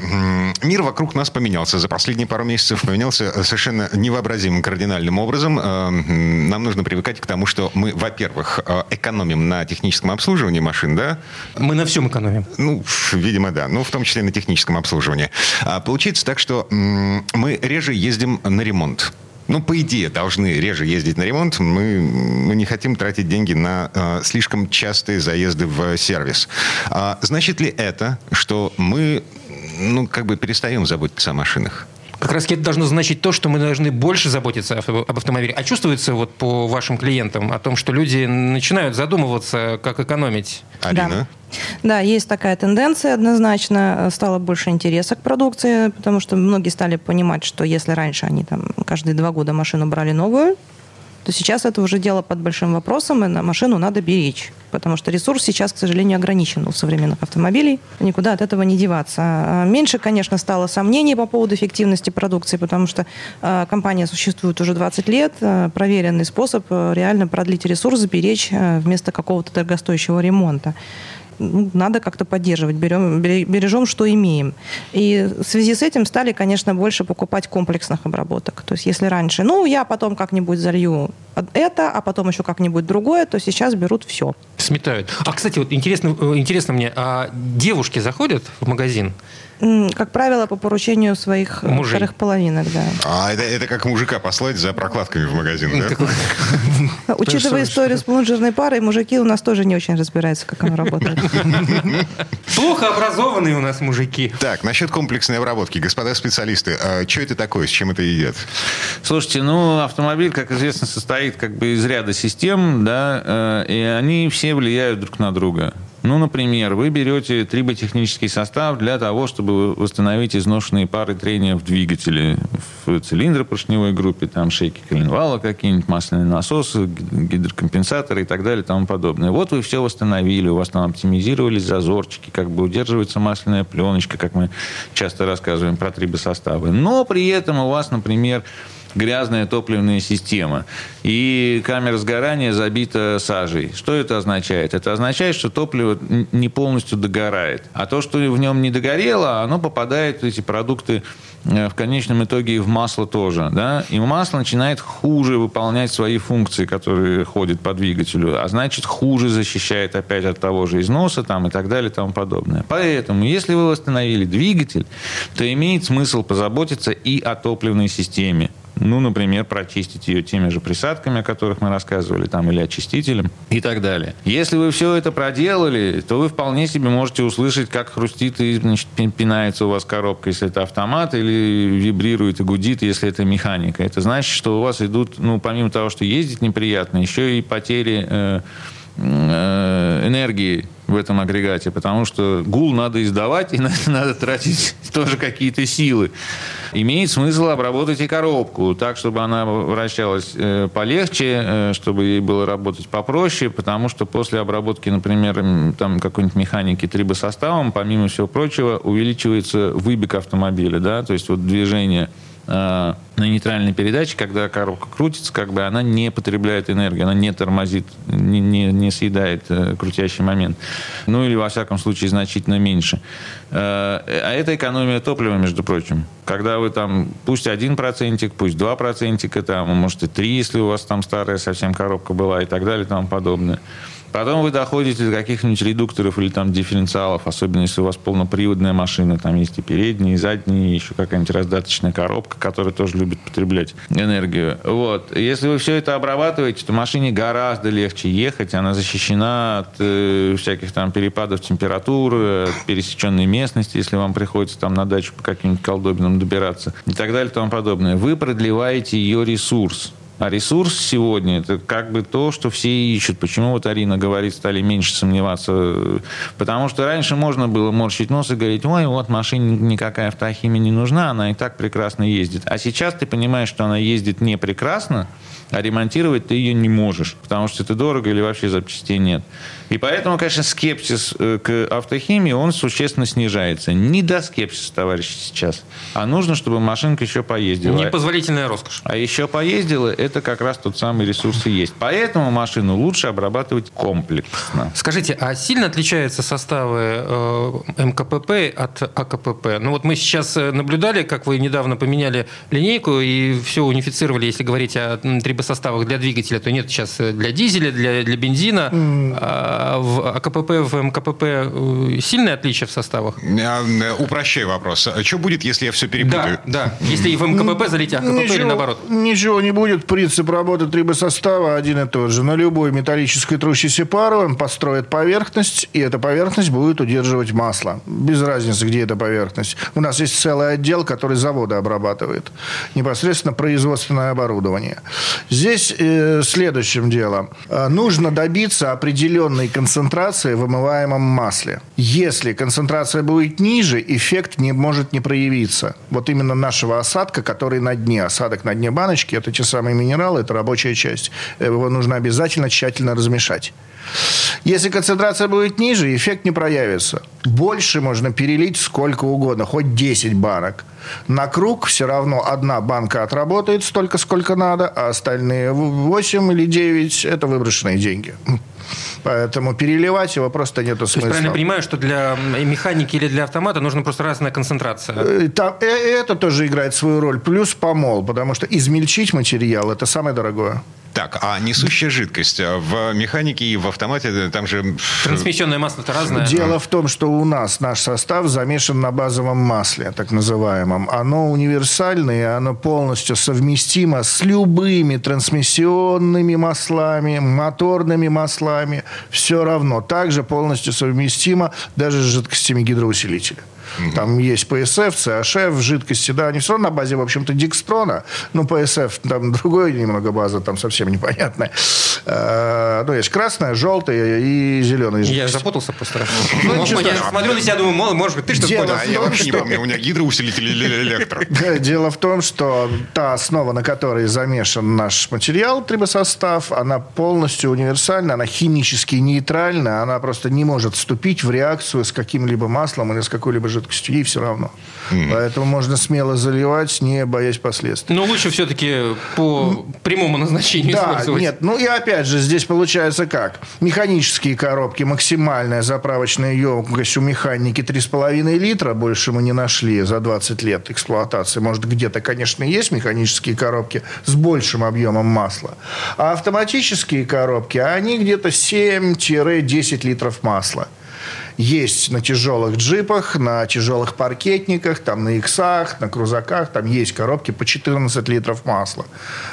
мир вокруг нас поменялся. За последние пару месяцев поменялся совершенно невообразимым кардинальным образом. М, Нам нужно привыкать к тому, что мы, во-первых, а, экономим на техническом обслуживании машин, да? Мы на всем экономим. Ну, видимо, да. Ну, в том числе на техническом обслуживании. А, Получается так, что мы реже ездим на ремонт. Ну, по идее, должны реже ездить на ремонт. Мы, мы не хотим тратить деньги на э, слишком частые заезды в сервис. А значит ли это, что мы, ну, как бы перестаем заботиться о машинах? Как раз это должно значить то, что мы должны больше заботиться об автомобиле. А чувствуется вот по вашим клиентам о том, что люди начинают задумываться, как экономить? Арина? Да. Да, есть такая тенденция однозначно. Стало больше интереса к продукции, потому что многие стали понимать, что если раньше они там каждые два года машину брали новую, то сейчас это уже дело под большим вопросом, и на машину надо беречь. Потому что ресурс сейчас, к сожалению, ограничен у современных автомобилей. Никуда от этого не деваться. А меньше, конечно, стало сомнений по поводу эффективности продукции, потому что э, компания существует уже 20 лет. Э, проверенный способ э, реально продлить ресурс, сберечь э, вместо какого-то дорогостоящего ремонта ну, надо как-то поддерживать, берем, бережем, что имеем. И в связи с этим стали, конечно, больше покупать комплексных обработок. То есть если раньше, ну, я потом как-нибудь залью это, а потом еще как-нибудь другое, то сейчас берут все. Сметают. А, кстати, вот интересно, э, интересно мне, а девушки заходят в магазин? Как правило, по поручению своих э, Мужей. вторых половинок, да. А это, это как мужика послать за прокладками в магазин, да? Учитывая историю с плунжерной парой, мужики у нас тоже не очень разбираются, как оно работает. Плохо образованные у нас мужики. Так, насчет комплексной обработки. Господа специалисты, а что это такое, с чем это едят? Слушайте, ну, автомобиль, как известно, состоит как бы из ряда систем, да, э, и они все влияют друг на друга. Ну, например, вы берете триботехнический состав для того, чтобы восстановить изношенные пары трения в двигателе, в цилиндропоршневой группе, там шейки коленвала какие-нибудь, масляные насосы, гидрокомпенсаторы и так далее и тому подобное. Вот вы все восстановили, у вас там оптимизировались зазорчики, как бы удерживается масляная пленочка, как мы часто рассказываем про трибосоставы. Но при этом у вас, например, грязная топливная система. И камера сгорания забита сажей. Что это означает? Это означает, что топливо не полностью догорает. А то, что в нем не догорело, оно попадает, эти продукты, э, в конечном итоге и в масло тоже. Да? И масло начинает хуже выполнять свои функции, которые ходят по двигателю. А значит, хуже защищает опять от того же износа там, и так далее и тому подобное. Поэтому, если вы восстановили двигатель, то имеет смысл позаботиться и о топливной системе. Ну, например, прочистить ее теми же присадками, о которых мы рассказывали, там, или очистителем и так далее. Если вы все это проделали, то вы вполне себе можете услышать, как хрустит и значит, пинается у вас коробка, если это автомат, или вибрирует и гудит, если это механика. Это значит, что у вас идут, ну, помимо того, что ездить неприятно, еще и потери э, энергии в этом агрегате, потому что гул надо издавать, и надо тратить тоже какие-то силы. Имеет смысл обработать и коробку, так, чтобы она вращалась э, полегче, э, чтобы ей было работать попроще, потому что после обработки, например, там какой-нибудь механики трибосоставом, помимо всего прочего, увеличивается выбег автомобиля, да, то есть вот движение Э, на нейтральной передаче, когда коробка крутится, как бы она не потребляет энергию, она не тормозит, не, не, не съедает э, крутящий момент. Ну или, во всяком случае, значительно меньше. Э, а это экономия топлива, между прочим. Когда вы там, пусть один процентик, пусть два процентика, там, может и три, если у вас там старая совсем коробка была и так далее и тому подобное. Потом вы доходите до каких-нибудь редукторов или там дифференциалов, особенно если у вас полноприводная машина, там есть и передние, и задние, еще какая-нибудь раздаточная коробка, которая тоже любит потреблять энергию. Вот. Если вы все это обрабатываете, то машине гораздо легче ехать, она защищена от э, всяких там перепадов температуры, от пересеченной местности, если вам приходится там на дачу по каким-нибудь колдобинам добираться и так далее и тому подобное. Вы продлеваете ее ресурс. А ресурс сегодня – это как бы то, что все ищут. Почему вот Арина говорит, стали меньше сомневаться? Потому что раньше можно было морщить нос и говорить, ой, вот машине никакая автохимия не нужна, она и так прекрасно ездит. А сейчас ты понимаешь, что она ездит не прекрасно, а ремонтировать ты ее не можешь, потому что это дорого или вообще запчастей нет. И поэтому, конечно, скепсис э, к автохимии, он существенно снижается. Не до скепсиса, товарищи, сейчас. А нужно, чтобы машинка еще поездила. Непозволительная роскошь. А еще поездила, это как раз тот самый ресурс и есть. Поэтому машину лучше обрабатывать комплексно. Скажите, а сильно отличаются составы э, МКПП от АКПП? Ну вот мы сейчас э, наблюдали, как вы недавно поменяли линейку и все унифицировали, если говорить о трибосоставах для двигателя, то нет сейчас для дизеля, для, для бензина. Mm в АКПП, в МКПП э, сильное отличие в составах? Э, упрощаю вопрос. А что будет, если я все перепутаю? Да, да. Если и в МКПП залить, а АКПП ничего, или наоборот? Ничего не будет. Принцип работы трибосостава один и тот же. На любой металлической трущейся пару он построит поверхность, и эта поверхность будет удерживать масло. Без разницы, где эта поверхность. У нас есть целый отдел, который заводы обрабатывает. Непосредственно производственное оборудование. Здесь э, следующим делом. Э, нужно добиться определенной концентрации в вымываемом масле. Если концентрация будет ниже, эффект не может не проявиться. Вот именно нашего осадка, который на дне. Осадок на дне баночки – это те самые минералы, это рабочая часть. Его нужно обязательно тщательно размешать. Если концентрация будет ниже, эффект не проявится. Больше можно перелить сколько угодно, хоть 10 банок. На круг все равно одна банка отработает столько, сколько надо, а остальные 8 или 9 – это выброшенные деньги. Поэтому переливать его просто нет смысла. То есть правильно понимаю, что для механики или для автомата нужна просто разная концентрация? Э, там, э, это тоже играет свою роль. Плюс помол, потому что измельчить материал – это самое дорогое. Так, а несущая жидкость в механике и в автомате э, там же... Трансмиссионное масло-то разное. Дело в том, что у нас наш состав замешан на базовом масле, так называемом. Оно универсальное, оно полностью совместимо с любыми трансмиссионными маслами, моторными маслами. Все равно. Также полностью совместимо даже с жидкостями гидроусилителя. Угу. Там есть PSF, CHF, жидкости, да, они все равно на базе, в общем-то, Дикстрона. Ну, PSF, там другой немного база, там совсем непонятная. А, ну, есть красная, желтая и зеленая жидкость. Я запутался просто. Ну, ну, я смотрю на себя, думаю, может быть, ты что-то понял. Я вообще не помню, у меня гидроусилитель или электро. Дело в том, что та основа, на которой замешан наш материал, трибосостав, она полностью универсальна, она химически нейтральна, она просто не может вступить в реакцию с каким-либо маслом или с какой-либо жидкостью, ей все равно. Mm. Поэтому можно смело заливать, не боясь последствий. Но лучше все-таки по прямому назначению да, использовать. Нет, ну и опять же, здесь получается как? Механические коробки, максимальная заправочная емкость у механики 3,5 литра, больше мы не нашли за 20 лет эксплуатации. Может, где-то, конечно, есть механические коробки с большим объемом масла. А автоматические коробки, они где-то 7-10 литров масла есть на тяжелых джипах, на тяжелых паркетниках, там на иксах, на крузаках, там есть коробки по 14 литров масла.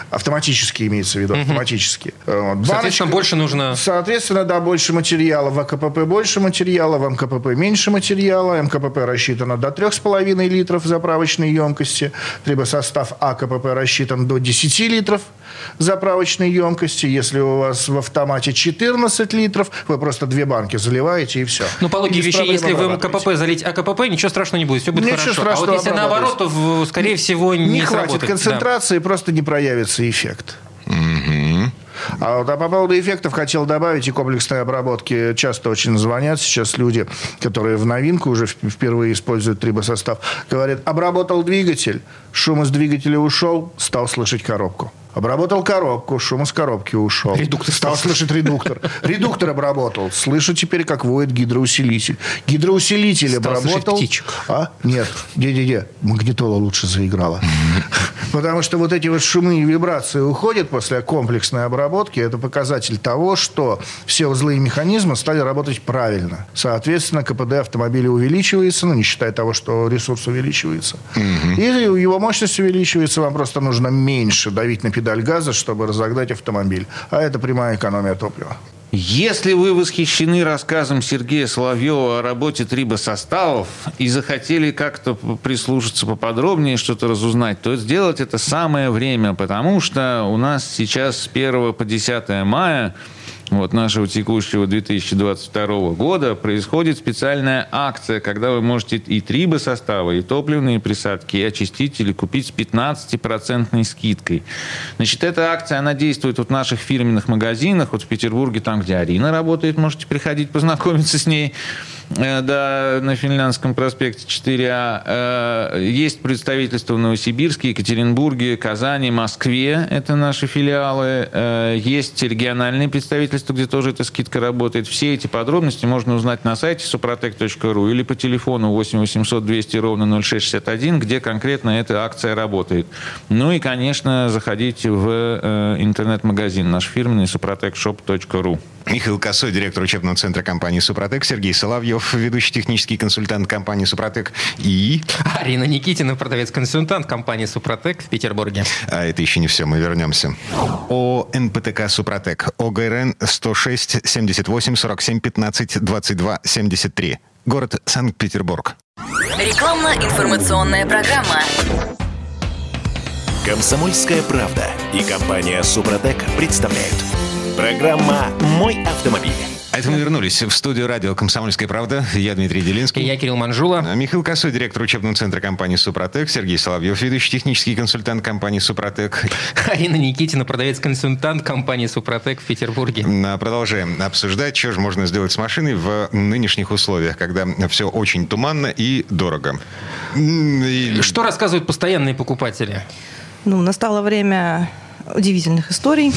Автоматически имеется в виду, автоматически. Вот. Баночка, соответственно, больше нужно... Соответственно, да, больше материала. В АКПП больше материала, в МКПП меньше материала. МКПП рассчитано до 3,5 литров заправочной емкости. Либо состав АКПП рассчитан до 10 литров заправочной емкости. Если у вас в автомате 14 литров, вы просто две банки заливаете и все. Ну, по логике вещей, если в МКПП залить АКПП, ничего страшного не будет, все будет ничего хорошо. А вот если наоборот, то, скорее всего, не, не хватит концентрации, да. просто не проявится эффект. А, вот, а по поводу эффектов хотел добавить и комплексной обработки. Часто очень звонят сейчас люди, которые в новинку уже впервые используют трибосостав. Говорят, обработал двигатель, шум из двигателя ушел, стал слышать коробку. Обработал коробку, шум из коробки ушел. Редуктор стал слышать редуктор. Редуктор обработал. Слышу теперь, как воет гидроусилитель. Гидроусилитель стал обработал. птичек. А? Нет. Где-где-где? Магнитола лучше заиграла. Потому что вот эти вот шумы и вибрации уходят после комплексной обработки. Это показатель того, что все узлы и механизмы стали работать правильно. Соответственно, КПД автомобиля увеличивается, ну, не считая того, что ресурс увеличивается. И его мощность увеличивается. Вам просто нужно меньше давить на педаль газа, чтобы разогнать автомобиль. А это прямая экономия топлива. Если вы восхищены рассказом Сергея Соловьева о работе трибосоставов и захотели как-то прислушаться поподробнее, что-то разузнать, то сделать это самое время, потому что у нас сейчас с 1 по 10 мая вот, нашего текущего 2022 года происходит специальная акция, когда вы можете и трибо составы, и топливные присадки, и очистители купить с 15% скидкой. Значит, эта акция, она действует вот в наших фирменных магазинах, вот в Петербурге, там, где Арина работает, можете приходить познакомиться с ней. Э, да, на Финляндском проспекте 4А. Э, есть представительство в Новосибирске, Екатеринбурге, Казани, Москве. Это наши филиалы. Э, есть региональные представительства, где тоже эта скидка работает. Все эти подробности можно узнать на сайте suprotec.ru или по телефону 8 800 200 ровно 0661, где конкретно эта акция работает. Ну и, конечно, заходите в интернет-магазин наш фирменный suprotecshop.ru. Михаил Косой, директор учебного центра компании «Супротек», Сергей Соловьев, ведущий технический консультант компании «Супротек» и... Арина Никитина, продавец-консультант компании «Супротек» в Петербурге. А это еще не все, мы вернемся. О НПТК «Супротек», ОГРН 106 78 47 15 22 73. Город Санкт-Петербург. Рекламно-информационная программа. Комсомольская правда и компания «Супротек» представляют. Программа «Мой автомобиль». А это мы вернулись в студию радио «Комсомольская правда». Я Дмитрий И Делинский. я Кирилл Манжула. А Михаил Косой, директор учебного центра компании «Супротек», Сергей Соловьев, ведущий технический консультант компании «Супротек». Арина Никитина, продавец-консультант компании «Супротек» в Петербурге. А, Продолжаем обсуждать, что же можно сделать с машиной в нынешних условиях, когда все очень туманно и дорого. И- Что рассказывают постоянные покупатели? Ну, настало время удивительных историй.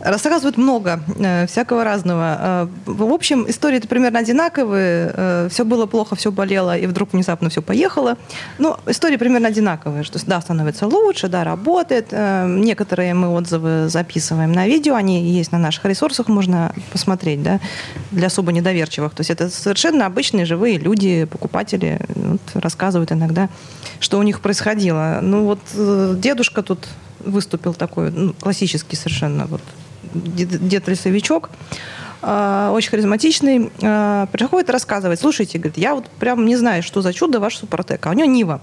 Рассказывают много э, всякого разного. Э, в общем, истории-то примерно одинаковые. все было плохо, все болело, и вдруг внезапно все поехало. Но истории примерно одинаковые, что да, становится лучше, да, работает. Э, некоторые мы отзывы записываем на видео, они есть на наших ресурсах, можно посмотреть, да, для особо недоверчивых. То есть это совершенно обычные живые люди, покупатели, вот, рассказывают иногда, что у них происходило. Ну вот э, дедушка тут выступил такой, ну, классический совершенно вот дед, лесовичок, а, очень харизматичный, а, приходит и рассказывает, слушайте, говорит, я вот прям не знаю, что за чудо ваш Супротек, а у него Нива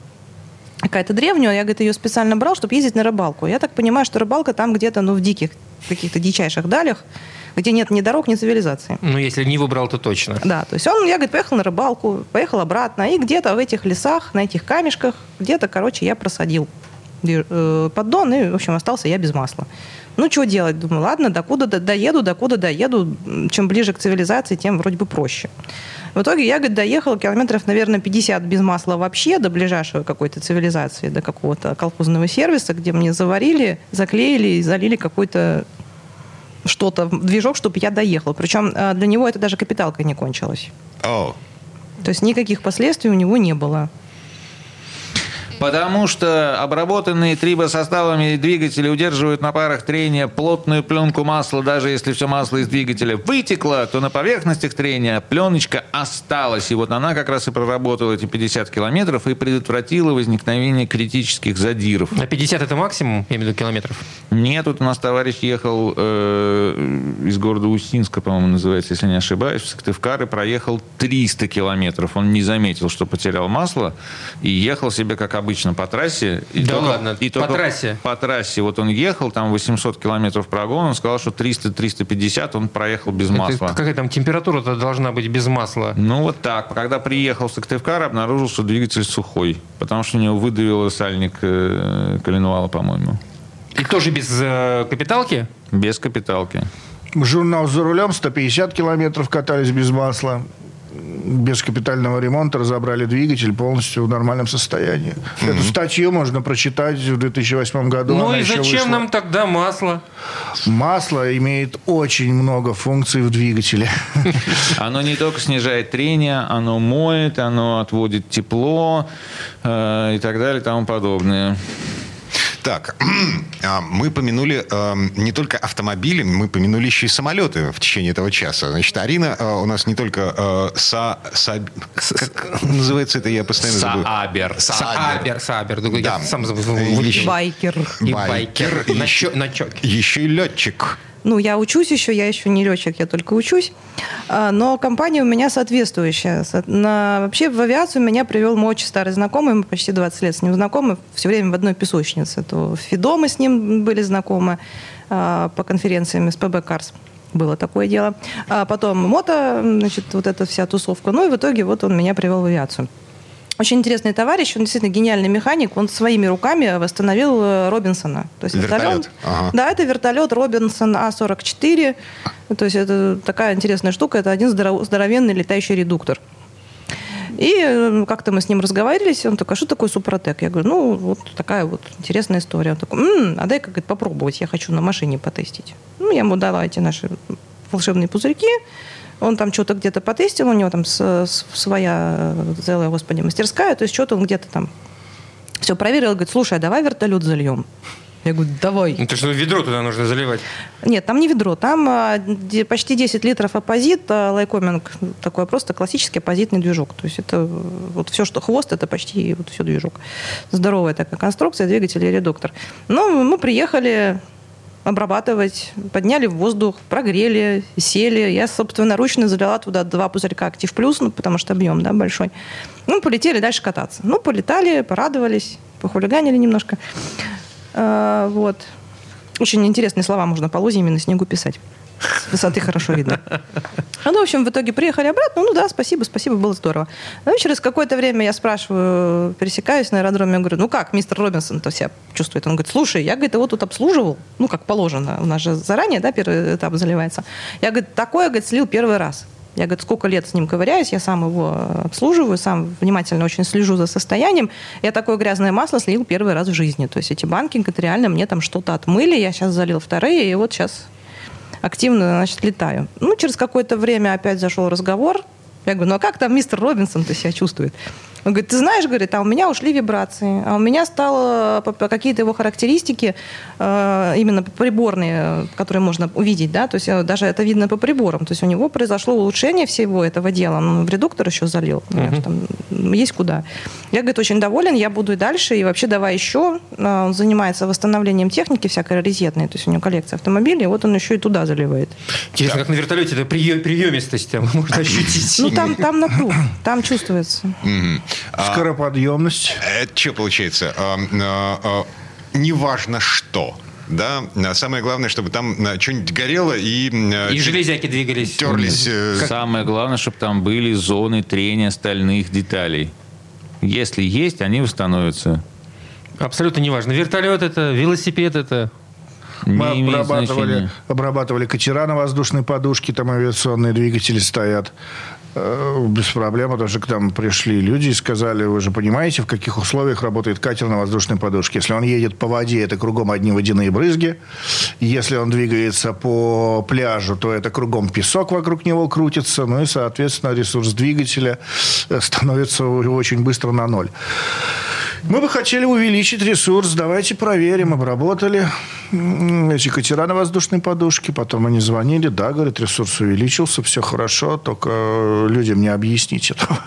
какая-то древняя, я, говорит, ее специально брал, чтобы ездить на рыбалку. Я так понимаю, что рыбалка там где-то, ну, в диких, каких-то дичайших далях, где нет ни дорог, ни цивилизации. Ну, если не выбрал, то точно. Да, то есть он, я, говорит, поехал на рыбалку, поехал обратно, и где-то в этих лесах, на этих камешках, где-то, короче, я просадил э, поддон, и, в общем, остался я без масла. Ну, что делать? Думаю, ладно, докуда до- доеду, докуда доеду. Чем ближе к цивилизации, тем вроде бы проще. В итоге я, говорит, доехала километров, наверное, 50 без масла вообще до ближайшей какой-то цивилизации, до какого-то колхозного сервиса, где мне заварили, заклеили и залили какой-то что-то, движок, чтобы я доехала. Причем э, для него это даже капиталкой не кончилось. О, То есть никаких последствий у него не было. Потому что обработанные трибосоставами двигатели удерживают на парах трения плотную пленку масла, даже если все масло из двигателя вытекло, то на поверхностях трения пленочка осталась. И вот она как раз и проработала эти 50 километров и предотвратила возникновение критических задиров. На 50 это максимум, я имею в виду километров? Нет, тут у нас товарищ ехал э, из города Устинска, по-моему, называется, если не ошибаюсь, в Сыктывкар и проехал 300 километров. Он не заметил, что потерял масло и ехал себе, как обычно, по трассе. И Да ладно, по трассе? По трассе. Вот он ехал, там 800 километров прогон, он сказал, что 300-350 он проехал без Это масла. какая там температура-то должна быть без масла? Ну, вот так. Когда приехал в Сыктывкар, обнаружил, что двигатель сухой, потому что у него выдавило сальник э, коленвала, по-моему. И тоже без э, капиталки? Без капиталки. Журнал «За рулем» 150 километров катались без масла. Без капитального ремонта разобрали двигатель полностью в нормальном состоянии. Эту статью можно прочитать в 2008 году. ну она и зачем вышла. нам тогда масло? Масло имеет очень много функций в двигателе. Оно не только снижает трение, оно моет, оно отводит тепло э, и так далее и тому подобное. Так, а, мы помянули э, не только автомобили, мы помянули еще и самолеты в течение этого часа. Значит, Арина э, у нас не только э, са, са- как называется это, я постоянно забыл. Саабер. Саабер. Саабер. Да. Да. Я сам забыл. Еще- Байкер. И Байкер. байкер. На Еще- чё- на чёке. Еще и летчик. Ну, я учусь еще, я еще не летчик, я только учусь. А, Но компания у меня соответствующая. Со- На, вообще в авиацию меня привел мой очень старый знакомый, мы почти 20 лет с ним знакомы, все время в одной песочнице. То Фидо мы с ним были знакомы а, по конференциям СПБ Карс. Было такое дело. А потом мото, значит, вот эта вся тусовка. Ну и в итоге вот он меня привел в авиацию. Очень интересный товарищ, он действительно гениальный механик. Он своими руками восстановил э, Робинсона. То есть Вертолет. Ага. Да, это вертолет Робинсон А-44. То есть это такая интересная штука. Это один здоров- здоровенный летающий редуктор. И э, как-то мы с ним разговаривались, он такой, а что такое Супротек? Я говорю, ну, вот такая вот интересная история. Он такой, «М, а дай-ка попробовать, я хочу на машине потестить. Ну, я ему дала эти наши волшебные пузырьки, он там что-то где-то потестил, у него там своя э, целая, господи, мастерская, то есть что-то он где-то там все проверил, говорит, слушай, а давай вертолет зальем. Я говорю, давай. Ну, то что ведро туда нужно заливать. Нет, там не ведро, там а, де- почти 10 литров оппозит, а, лайкоминг такой просто классический оппозитный движок. То есть это э, вот все, что хвост, это почти вот все движок. Здоровая такая конструкция, двигатель и редуктор. Ну, мы приехали обрабатывать, подняли в воздух, прогрели, сели. Я, собственно, ручно залила туда два пузырька «Актив Плюс», ну, потому что объем да, большой. Ну, полетели дальше кататься. Ну, полетали, порадовались, похулиганили немножко. А, вот. Очень интересные слова можно по лозиме на снегу писать. С высоты хорошо видно. Ну, в общем, в итоге приехали обратно. Ну да, спасибо, спасибо, было здорово. Ну, и через какое-то время я спрашиваю, пересекаюсь на аэродроме, я говорю, ну как, мистер Робинсон-то себя чувствует? Он говорит, слушай, я, говорит, его тут обслуживал, ну, как положено, у нас же заранее, да, первый этап заливается. Я, говорит, такое, говорит, слил первый раз. Я, говорит, сколько лет с ним ковыряюсь, я сам его обслуживаю, сам внимательно очень слежу за состоянием. Я такое грязное масло слил первый раз в жизни. То есть эти банки, говорит, реально мне там что-то отмыли, я сейчас залил вторые, и вот сейчас активно, значит, летаю. Ну, через какое-то время опять зашел разговор. Я говорю, ну а как там мистер Робинсон-то себя чувствует? Он говорит, ты знаешь, говорит, а у меня ушли вибрации, а у меня стало какие-то его характеристики, э, именно приборные, которые можно увидеть, да, то есть э, даже это видно по приборам, то есть у него произошло улучшение всего этого дела, он в редуктор еще залил, например, там есть куда. Я, говорит, очень доволен, я буду и дальше, и вообще давай еще. Э, Он занимается восстановлением техники всякой раритетной, то есть у него коллекция автомобилей, вот он еще и туда заливает. Интересно, как на вертолете, это прием, приемистость там можно ощутить. Ну, там, там напруг, там чувствуется. А, Скороподъемность. Это что получается? А, а, а, Неважно что. Да, самое главное, чтобы там что-нибудь горело и, И железяки двигались. терлись. э, Самое главное, чтобы там были зоны трения стальных деталей. Если есть, они восстановятся. Абсолютно неважно. Вертолет это, велосипед это. Не Мы обрабатывали, значения. обрабатывали катера на воздушной подушке, там авиационные двигатели стоят. Э, Без проблем, потому что к нам пришли люди и сказали, вы же понимаете, в каких условиях работает катер на воздушной подушке. Если он едет по воде, это кругом одни водяные брызги. Если он двигается по пляжу, то это кругом песок вокруг него крутится. Ну и, соответственно, ресурс двигателя э, становится очень быстро на ноль. Мы бы хотели увеличить ресурс. Давайте проверим. Обработали эти катера на воздушной подушке. Потом они звонили. Да, говорит, ресурс увеличился. Все хорошо. Только э, людям не объясните этого.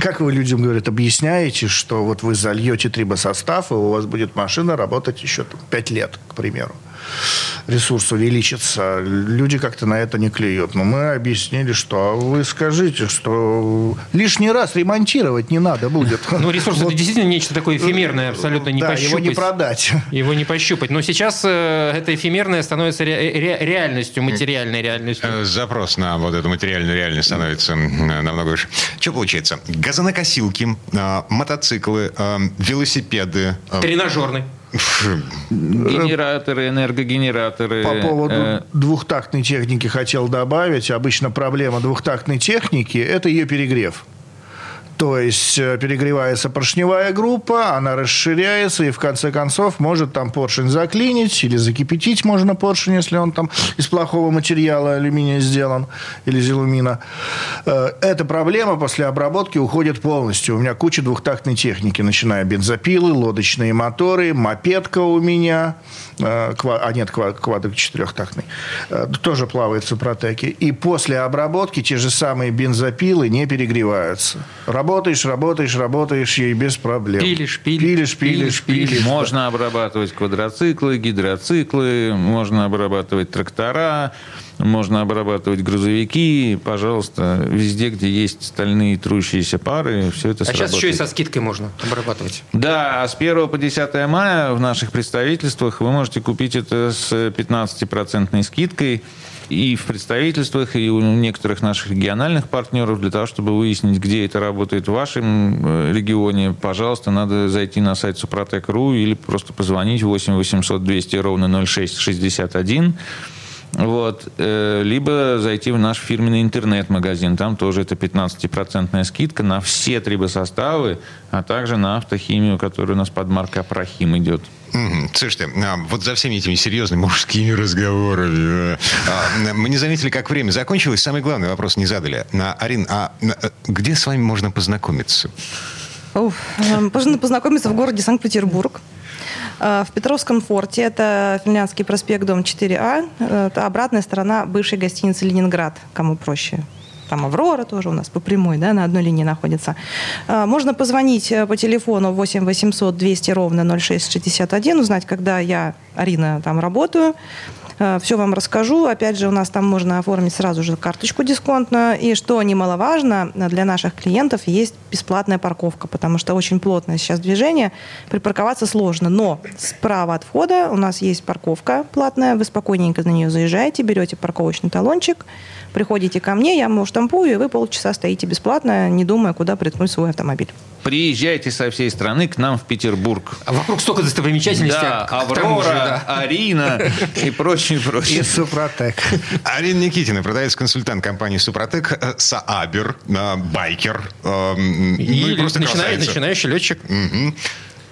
Как вы людям, говорит, объясняете, что вот вы зальете трибосостав, и у вас будет машина работать еще 5 лет, к примеру. Ресурс увеличится. Люди как-то на это не клюют. Но мы объяснили, что а вы скажите, что лишний раз ремонтировать не надо будет. Ну, ресурс Вот это действительно нечто такое эфемерное, абсолютно не да, пощупать. его не продать. Его не пощупать. Но сейчас э, это эфемерное становится ре- ре- реальностью, материальной реальностью. э, Запрос на вот эту материальную реальность становится намного выше. Что получается? Газонокосилки, а, мотоциклы, велосипеды. Тренажерный. Генераторы, энергогенераторы. По поводу э, двухтактной техники хотел добавить. Обычно проблема двухтактной техники – это ее перегрев. То есть э, перегревается поршневая группа, она расширяется, и в конце концов может там поршень заклинить или закипятить можно поршень, если он там из плохого материала алюминия сделан или из. Э, Эта проблема после обработки уходит полностью. У меня куча двухтактной техники, начиная бензопилы, лодочные моторы, мопедка у меня, э, а нет, ква- квадрик четырехтактный, тоже плавает в супротеке. И после обработки те же самые бензопилы не перегреваются. Работаешь, работаешь, работаешь, и без проблем. Пилишь, пилишь, пилишь, пилишь, пилишь, пилишь. Можно обрабатывать квадроциклы, гидроциклы, можно обрабатывать трактора, можно обрабатывать грузовики. Пожалуйста, везде, где есть стальные трущиеся пары, все это А сейчас еще и сработает. со скидкой можно обрабатывать. Да, а с 1 по 10 мая в наших представительствах вы можете купить это с 15% скидкой и в представительствах, и у некоторых наших региональных партнеров для того, чтобы выяснить, где это работает в вашем э, регионе. Пожалуйста, надо зайти на сайт Супротек.ру или просто позвонить 8 800 200 ровно 0661. Вот. э, Либо зайти в наш фирменный интернет-магазин. Там тоже это 15% скидка на все трибосоставы, а также на автохимию, которая у нас под маркой Апрахим идет. Мгм. Слушайте, а, вот за всеми этими серьезными мужскими разговорами а, мы не заметили, как время закончилось. Самый главный вопрос не задали. Арин, а а, где с вами можно познакомиться? Можно познакомиться в городе Санкт-Петербург. Э, В Петровском форте, это Финляндский проспект, дом 4А, э, это обратная сторона бывшей гостиницы «Ленинград», кому проще. Там «Аврора» тоже у нас по прямой, да, на одной линии находится. Э, Можно позвонить э, по телефону 8 800 200 ровно 0661, узнать, когда я, Арина, там работаю. Все вам расскажу. Опять же, у нас там можно оформить сразу же карточку дисконтную. И что немаловажно, для наших клиентов есть бесплатная парковка, потому что очень плотное сейчас движение. Припарковаться сложно. Но справа от входа у нас есть парковка платная. Вы спокойненько на нее заезжаете, берете парковочный талончик, приходите ко мне, я ему штампую, и вы полчаса стоите бесплатно, не думая, куда приткнуть свой автомобиль. Приезжайте со всей страны к нам в Петербург. А вокруг столько достопримечательностей. Да, а тому же, Аврора, да. Арина и прочее, И прочее. Супротек. Арина Никитина, продавец-консультант компании «Супротек», э, Саабер, э, байкер, э, м, ну и И просто начинающий летчик.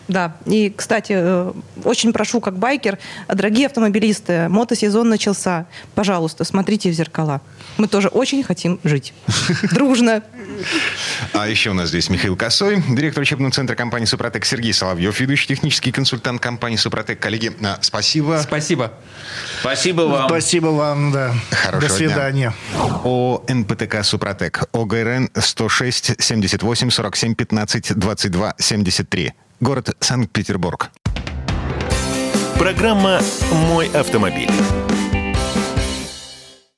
Да, и, кстати, э, очень прошу, как байкер, дорогие автомобилисты, мотосезон начался. Пожалуйста, смотрите в зеркала. Мы тоже очень хотим жить. Дружно. А еще у нас здесь Михаил Косой, директор учебного центра компании «Супротек», Сергей Соловьев, ведущий технический консультант компании «Супротек». Коллеги, э, спасибо. Спасибо. Спасибо вам. Спасибо вам, да. Хорошего До свидания. О НПТК «Супротек». ОГРН 106 78 47 15 22 73. Город Санкт-Петербург. Программа «Мой автомобиль».